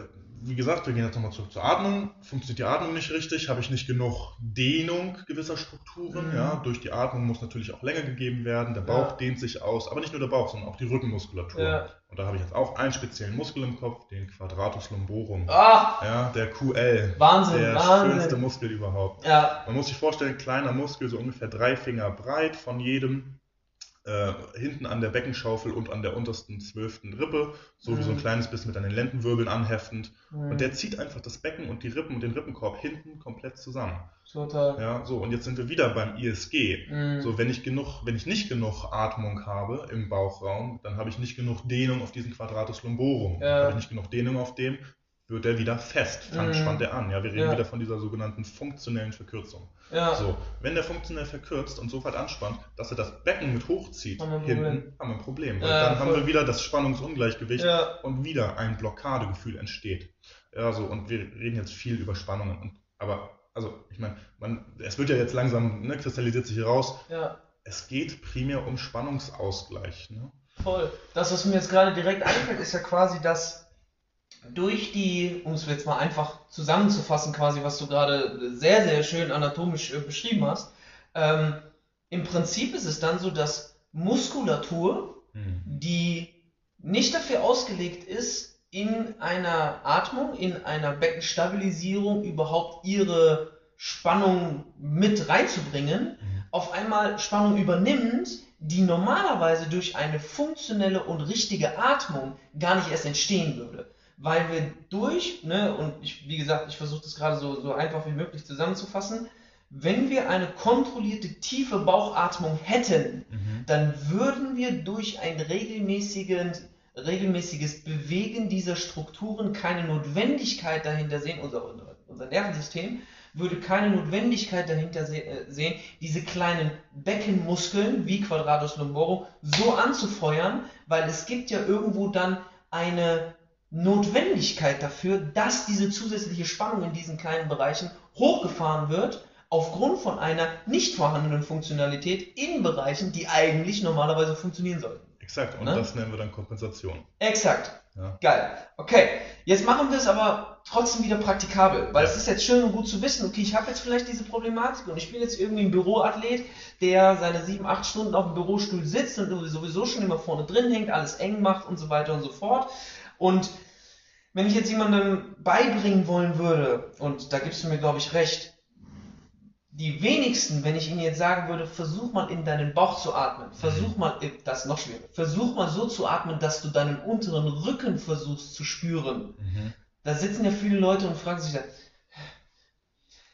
wie gesagt, wir gehen jetzt nochmal zurück zur Atmung. Funktioniert die Atmung nicht richtig, habe ich nicht genug Dehnung gewisser Strukturen. Mhm. Ja, durch die Atmung muss natürlich auch Länge gegeben werden. Der Bauch ja. dehnt sich aus, aber nicht nur der Bauch, sondern auch die Rückenmuskulatur. Ja. Und da habe ich jetzt auch einen speziellen Muskel im Kopf, den Quadratus lumborum. Ach. Ja, der QL. Wahnsinn, der Wahnsinn. schönste Muskel überhaupt. Ja. Man muss sich vorstellen, kleiner Muskel, so ungefähr drei Finger breit von jedem äh, hinten an der Beckenschaufel und an der untersten zwölften Rippe, so wie so ein mhm. kleines bisschen mit an den Lendenwirbeln anheftend. Mhm. Und der zieht einfach das Becken und die Rippen und den Rippenkorb hinten komplett zusammen. Total. Ja, so, und jetzt sind wir wieder beim ISG. Mhm. So, wenn ich genug, wenn ich nicht genug Atmung habe im Bauchraum, dann habe ich nicht genug Dehnung auf diesen Quadratus lumborum. Ja. Habe ich nicht genug Dehnung auf dem, wird er wieder fest, dann mhm. spannt er an. Ja, wir reden ja. wieder von dieser sogenannten funktionellen Verkürzung. Ja. So, wenn der funktionell verkürzt und so weit anspannt, dass er das Becken mit hochzieht, haben hinten haben wir ein Problem. Ja, dann voll. haben wir wieder das Spannungsungleichgewicht und wieder ein Blockadegefühl entsteht. Ja, so, und wir reden jetzt viel über Spannungen. Und, aber, also, ich meine, es wird ja jetzt langsam, ne, kristallisiert sich hier raus. Ja. Es geht primär um Spannungsausgleich. Ne? Voll. Das, was mir jetzt gerade direkt einfällt, ist ja quasi das, durch die, um es jetzt mal einfach zusammenzufassen, quasi, was du gerade sehr, sehr schön anatomisch äh, beschrieben hast, ähm, im Prinzip ist es dann so, dass Muskulatur, mhm. die nicht dafür ausgelegt ist, in einer Atmung, in einer Beckenstabilisierung überhaupt ihre Spannung mit reinzubringen, mhm. auf einmal Spannung übernimmt, die normalerweise durch eine funktionelle und richtige Atmung gar nicht erst entstehen würde weil wir durch, ne, und ich, wie gesagt, ich versuche das gerade so, so einfach wie möglich zusammenzufassen, wenn wir eine kontrollierte tiefe Bauchatmung hätten, mhm. dann würden wir durch ein regelmäßiges, regelmäßiges Bewegen dieser Strukturen keine Notwendigkeit dahinter sehen, unser, unser Nervensystem würde keine Notwendigkeit dahinter äh, sehen, diese kleinen Beckenmuskeln wie Quadratus lumborum so anzufeuern, weil es gibt ja irgendwo dann eine Notwendigkeit dafür, dass diese zusätzliche Spannung in diesen kleinen Bereichen hochgefahren wird, aufgrund von einer nicht vorhandenen Funktionalität in Bereichen, die eigentlich normalerweise funktionieren sollten. Exakt, und ne? das nennen wir dann Kompensation. Exakt. Ja. Geil. Okay, jetzt machen wir es aber trotzdem wieder praktikabel, weil ja. es ist jetzt schön und gut zu wissen, okay, ich habe jetzt vielleicht diese Problematik und ich bin jetzt irgendwie ein Büroathlet, der seine sieben, acht Stunden auf dem Bürostuhl sitzt und sowieso schon immer vorne drin hängt, alles eng macht und so weiter und so fort. Und wenn ich jetzt jemandem beibringen wollen würde, und da gibst du mir, glaube ich, recht, die wenigsten, wenn ich ihnen jetzt sagen würde, versuch mal in deinen Bauch zu atmen, versuch mal, äh, das ist noch schwerer, versuch mal so zu atmen, dass du deinen unteren Rücken versuchst zu spüren. Mhm. Da sitzen ja viele Leute und fragen sich dann,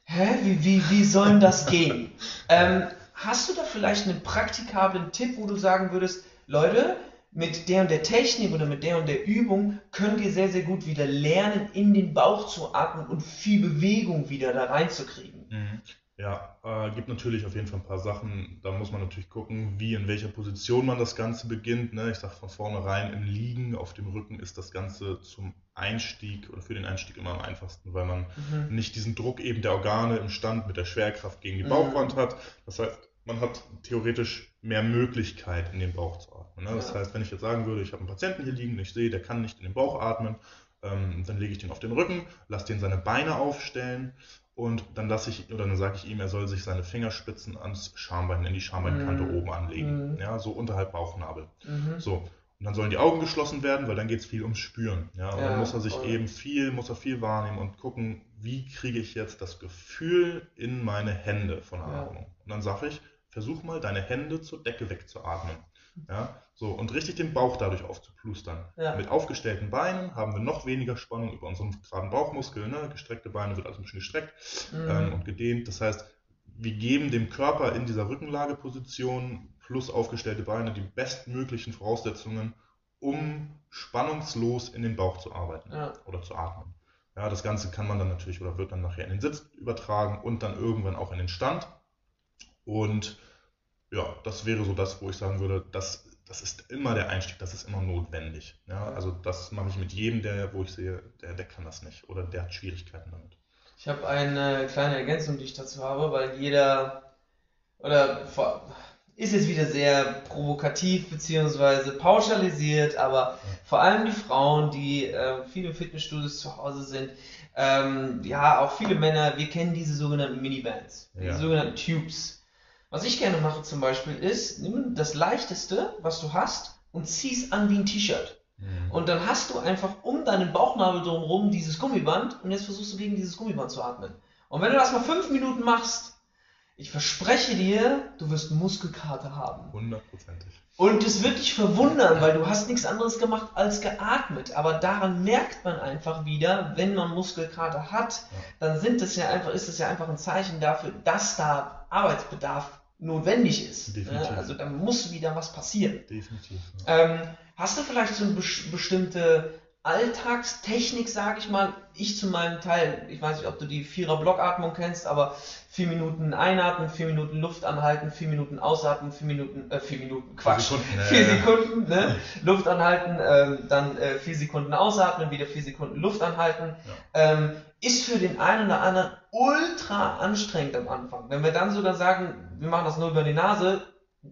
hä, wie, wie, wie soll das gehen? ähm, hast du da vielleicht einen praktikablen Tipp, wo du sagen würdest, Leute, mit der und der Technik oder mit der und der Übung könnt ihr sehr, sehr gut wieder lernen, in den Bauch zu atmen und viel Bewegung wieder da reinzukriegen. Mhm. Ja, äh, gibt natürlich auf jeden Fall ein paar Sachen. Da muss man natürlich gucken, wie, in welcher Position man das Ganze beginnt. Ne? Ich sage von vornherein, im Liegen auf dem Rücken ist das Ganze zum Einstieg oder für den Einstieg immer am einfachsten, weil man mhm. nicht diesen Druck eben der Organe im Stand mit der Schwerkraft gegen die Bauchwand mhm. hat. Das heißt, man hat theoretisch mehr Möglichkeit, in den Bauch zu atmen. Ne? Das ja. heißt, wenn ich jetzt sagen würde, ich habe einen Patienten hier liegen, ich sehe, der kann nicht in den Bauch atmen, ähm, dann lege ich den auf den Rücken, lasse den seine Beine aufstellen und dann lasse ich oder dann sage ich ihm, er soll sich seine Fingerspitzen ans Schambein, in die Schambeinkante mhm. oben anlegen, mhm. ja, so unterhalb Bauchnabel. Mhm. So Und dann sollen die Augen geschlossen werden, weil dann geht es viel ums Spüren. Ja, und Ja, dann muss er sich voll. eben viel, muss er viel wahrnehmen und gucken, wie kriege ich jetzt das Gefühl in meine Hände von der Ja. Atmung. Und dann sage ich, versuch mal deine Hände zur Decke wegzuatmen. Ja, so, und richtig den Bauch dadurch aufzuplustern. Ja. Mit aufgestellten Beinen haben wir noch weniger Spannung über unseren geraden Bauchmuskel. Ne? Gestreckte Beine wird also ein bisschen gestreckt ähm, Mhm. und gedehnt. Das heißt, wir geben dem Körper in dieser Rückenlageposition plus aufgestellte Beine die bestmöglichen Voraussetzungen, um spannungslos in den Bauch zu arbeiten Ja. oder zu atmen. Ja, das Ganze kann man dann natürlich oder wird dann nachher in den Sitz übertragen und dann irgendwann auch in den Stand. Und ja, das wäre so das, wo ich sagen würde, das, das ist immer der Einstieg, das ist immer notwendig. Ja, also das mache ich mit jedem, der, wo ich sehe, der, der kann das nicht oder der hat Schwierigkeiten damit. Ich habe eine kleine Ergänzung, die ich dazu habe, weil jeder oder ist jetzt wieder sehr provokativ beziehungsweise pauschalisiert, aber vor allem die Frauen, die äh, viele Fitnessstudios zu Hause sind, ähm, ja auch viele Männer, wir kennen diese sogenannten Minibands, Ja. die sogenannten Tubes. Was ich gerne mache zum Beispiel ist, nimm das leichteste, was du hast und zieh's an wie ein T-Shirt. Mhm. Und dann hast du einfach um deinen Bauchnabel drumherum dieses Gummiband und jetzt versuchst du gegen dieses Gummiband zu atmen. Und wenn du das mal fünf Minuten machst, ich verspreche dir, du wirst Muskelkater haben. Hundertprozentig. Und es wird dich verwundern, weil du hast nichts anderes gemacht als geatmet. Aber daran merkt man einfach wieder, wenn man Muskelkater hat, Ja. dann sind es ja einfach, ist es ja einfach ein Zeichen dafür, dass da Arbeitsbedarf notwendig ist. Definitiv. Ja, also da muss wieder was passieren. Definitiv. Ja. Ähm, hast du vielleicht so eine bes- bestimmte Alltagstechnik, sage ich mal? Ich zu meinem Teil, ich weiß nicht, ob du die Vierer-Blockatmung kennst, aber vier Minuten einatmen, vier Minuten Luft anhalten, vier Minuten ausatmen, vier Minuten, äh, vier Minuten, Quatsch, Sekunden, äh, vier Sekunden, ne? Luft anhalten, ähm, dann äh, vier Sekunden ausatmen, wieder vier Sekunden Luft anhalten. Ähm, ist für den einen oder anderen ultra anstrengend am Anfang. Wenn wir dann sogar sagen, wir machen das nur über die Nase,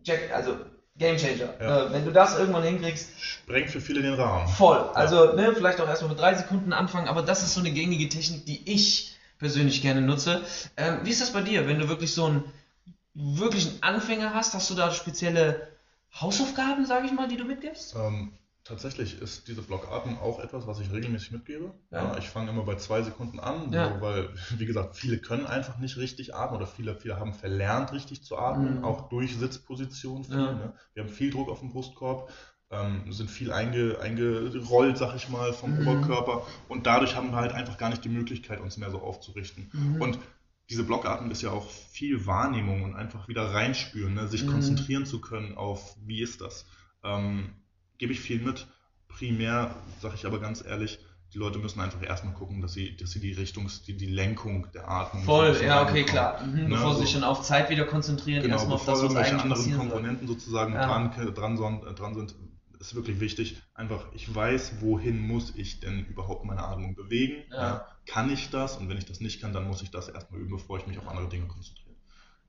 Jack, also Game Changer. Ja. Äh, wenn du das irgendwann hinkriegst, Sprengt für viele den Rahmen. voll. Also ne, vielleicht auch erstmal mit drei Sekunden anfangen, aber das ist so eine gängige Technik, die ich persönlich gerne nutze. Ähm, wie ist das bei dir, wenn du wirklich so einen wirklichen Anfänger hast? Hast du da spezielle Hausaufgaben, sage ich mal, die du mitgibst? Ähm, tatsächlich ist diese Blockatmung auch etwas, was ich regelmäßig mitgebe. Ja. Ja. ich fange immer bei zwei Sekunden an, Ja. so, weil, wie gesagt, viele können einfach nicht richtig atmen oder viele, viele haben verlernt, richtig zu atmen, Mhm. auch durch Sitzposition. Viel, ne? Wir haben viel Druck auf dem Brustkorb, ähm, sind viel einge, eingerollt, sag ich mal, vom Mhm. Oberkörper und dadurch haben wir halt einfach gar nicht die Möglichkeit, uns mehr so aufzurichten. Mhm. Und diese Blockatmung ist ja auch viel Wahrnehmung und einfach wieder reinspüren, ne? sich Mhm. konzentrieren zu können auf, wie ist das. Ähm, Gebe ich viel mit. Primär sage ich aber ganz ehrlich, die Leute müssen einfach erstmal gucken, dass sie, dass sie die Richtung, die, die Lenkung der Atmung. Voll, ja, okay, klar. Mhm, Ne, bevor sie sich schon auf Zeit wieder konzentrieren, Genau, erstmal auf das, was eigentlich anderen passieren soll. Komponenten sozusagen Ja. dran, dran, son- äh, dran sind, ist wirklich wichtig. Einfach, ich weiß, wohin muss ich denn überhaupt meine Atmung bewegen. Ja. kann ich das? Und wenn ich das nicht kann, dann muss ich das erstmal üben, bevor ich mich auf andere Dinge konzentriere.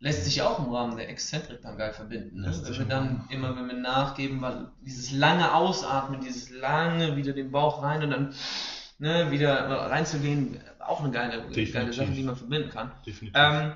Lässt sich auch im Rahmen der Exzentrik dann geil verbinden. Ne? Wenn wir dann immer, wenn wir nachgeben, weil dieses lange Ausatmen, dieses lange wieder den Bauch rein und dann ne, wieder reinzugehen, auch eine geile, geile. Sache, die man verbinden kann. Definitiv. Ähm,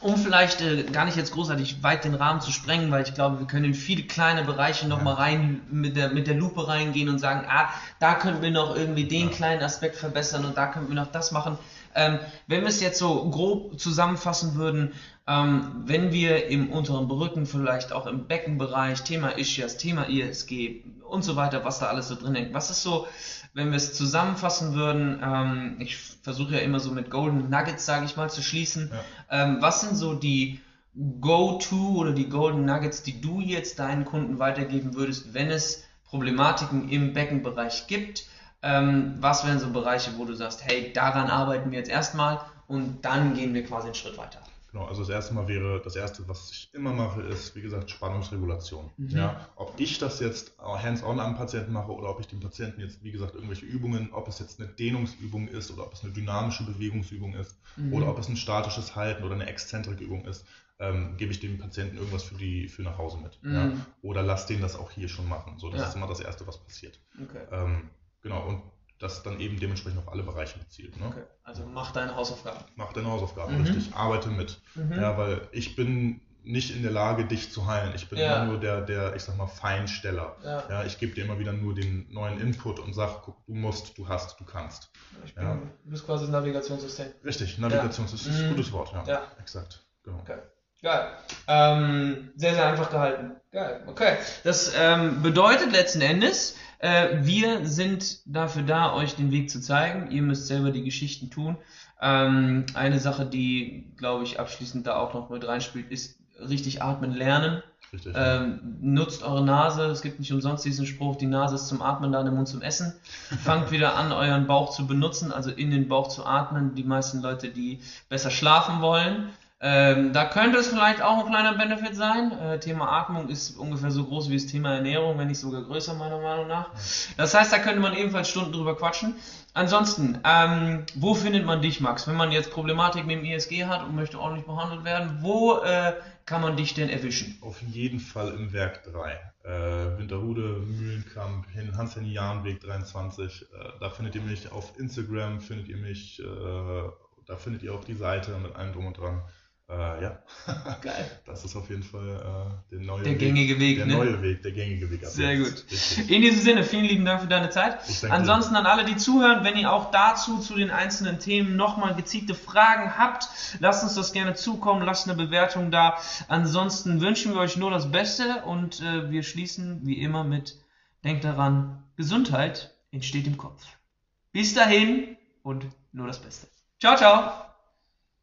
um vielleicht äh, gar nicht jetzt großartig weit den Rahmen zu sprengen, weil ich glaube, wir können in viele kleine Bereiche nochmal Ja. rein mit der, mit der Lupe reingehen und sagen, ah, da könnten wir noch irgendwie den Ja. kleinen Aspekt verbessern und da könnten wir noch das machen. Ähm, wenn wir es jetzt so grob zusammenfassen würden, ähm, wenn wir im unteren Rücken, vielleicht auch im Beckenbereich, Thema Ischias, Thema ISG und so weiter, was da alles so drin hängt, was ist so, wenn wir es zusammenfassen würden, ähm, ich versuche ja immer so mit Golden Nuggets, sage ich mal, zu schließen, Ja. ähm, was sind so die Go-To oder die Golden Nuggets, die du jetzt deinen Kunden weitergeben würdest, wenn es Problematiken im Beckenbereich gibt? Ähm, was wären so Bereiche, wo du sagst, hey, daran arbeiten wir jetzt erstmal und dann gehen wir quasi einen Schritt weiter? Genau, also das erste Mal wäre, das erste, was ich immer mache, ist, wie gesagt, Spannungsregulation. Mhm. Ja, ob ich das jetzt hands-on am Patienten mache oder ob ich dem Patienten jetzt, wie gesagt, irgendwelche Übungen, ob es jetzt eine Dehnungsübung ist oder ob es eine dynamische Bewegungsübung ist Mhm. oder ob es ein statisches Halten oder eine Exzentrikübung ist, ähm, gebe ich dem Patienten irgendwas für die für nach Hause mit. Ja? Mhm. Oder lass den das auch hier schon machen. So, das Ja. ist immer das Erste, was passiert. Okay. Ähm, genau, und das dann eben dementsprechend auf alle Bereiche bezielt. Ne? okay. Also mach deine Hausaufgaben. Mach deine Hausaufgaben, Mhm. richtig. Arbeite mit. Mhm. Ja, weil ich bin nicht in der Lage, dich zu heilen. Ich bin Ja. nur der, der, ich sag mal, Feinsteller. Ja. Ja, ich gebe dir immer wieder nur den neuen Input und sag, guck, du musst, du hast, du kannst. Ich bin, Ja. Du bist quasi das Navigationssystem. Richtig, Navigation ist ist ein Mhm. gutes Wort, ja. Ja. Exakt. Genau. Okay. Geil. Ähm, sehr, sehr einfach gehalten. Geil. Okay. Das ähm, bedeutet letzten Endes, äh, wir sind dafür da, euch den Weg zu zeigen. Ihr müsst selber die Geschichten tun. Ähm, eine Sache, die, glaube ich, abschließend da auch noch mit reinspielt, ist richtig atmen lernen. Richtig. Ähm, nutzt eure Nase. Es gibt nicht umsonst diesen Spruch, die Nase ist zum Atmen da, der Mund zum Essen. Fangt wieder an, euren Bauch zu benutzen, also in den Bauch zu atmen. Die meisten Leute, die besser schlafen wollen. Ähm, da könnte es vielleicht auch ein kleiner Benefit sein. Äh, Thema Atmung ist ungefähr so groß wie das Thema Ernährung, wenn nicht sogar größer, meiner Meinung nach. Das heißt, da könnte man ebenfalls Stunden drüber quatschen. Ansonsten, ähm, wo findet man dich, Max? Wenn man jetzt Problematik mit dem ISG hat und möchte ordentlich behandelt werden, wo äh, kann man dich denn erwischen? Auf jeden Fall im Werk 3. Äh, Winterhude, Mühlenkamp, hin Hans-Henny-Jahn-Weg 23. Äh, da findet ihr mich auf Instagram, findet ihr mich, äh, da findet ihr auch die Seite mit allem drum und dran. Äh, ja, Geil. das ist auf jeden Fall äh, der neue Der Weg. gängige Weg, Der ne? neue Weg, der gängige Weg. Sehr gut. Richtig. In diesem Sinne, vielen lieben Dank für deine Zeit. Ansonsten an alle, die zuhören, wenn ihr auch dazu zu den einzelnen Themen nochmal gezielte Fragen habt, lasst uns das gerne zukommen, lasst eine Bewertung da. Ansonsten wünschen wir euch nur das Beste und äh, wir schließen wie immer mit Denkt daran, Gesundheit entsteht im Kopf. Bis dahin und nur das Beste. Ciao, ciao.